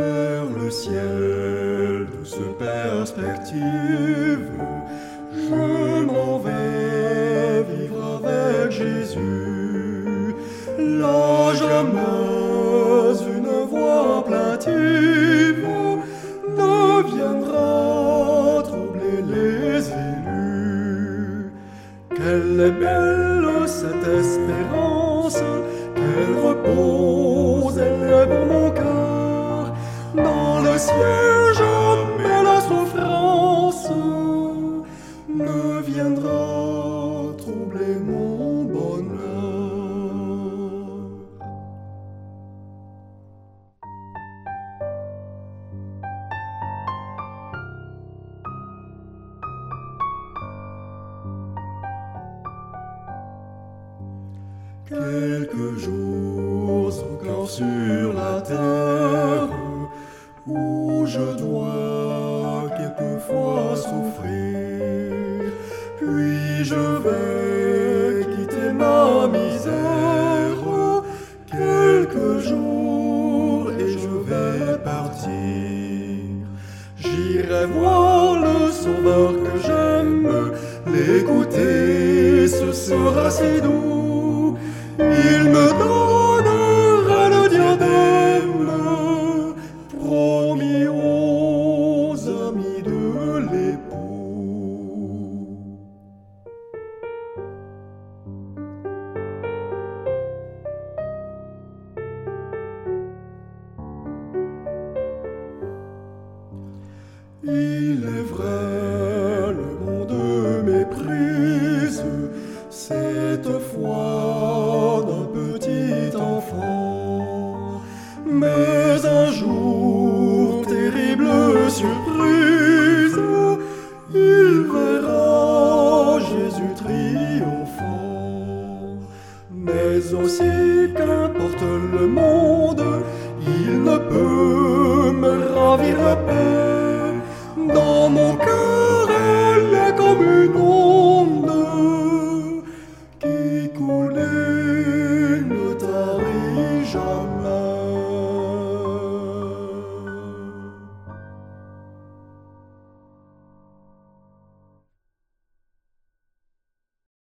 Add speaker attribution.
Speaker 1: le ciel de ce perspective, je m'en vais vivre avec Jésus. Là jamais une voix plaintive ne viendra troubler les élus. Quelle est belle cette espérance, quel repose ciel jamais la souffrance ne viendra troubler mon bonheur. Quelques jours encore sur la terre je dois quelquefois souffrir, puis je vais quitter ma misère quelques jours et je vais partir. J'irai voir le sauveur que j'aime, l'écouter, ce sera si doux. Il me donnera Il est vrai, le monde méprise cette foi d'un petit enfant. Mais un jour, terrible surprise, il verra Jésus triomphant. Mais aussi qu'importe le monde, il ne peut me ravir paix. Mon cœur, elle est comme une onde qui coule et ne tarit jamais.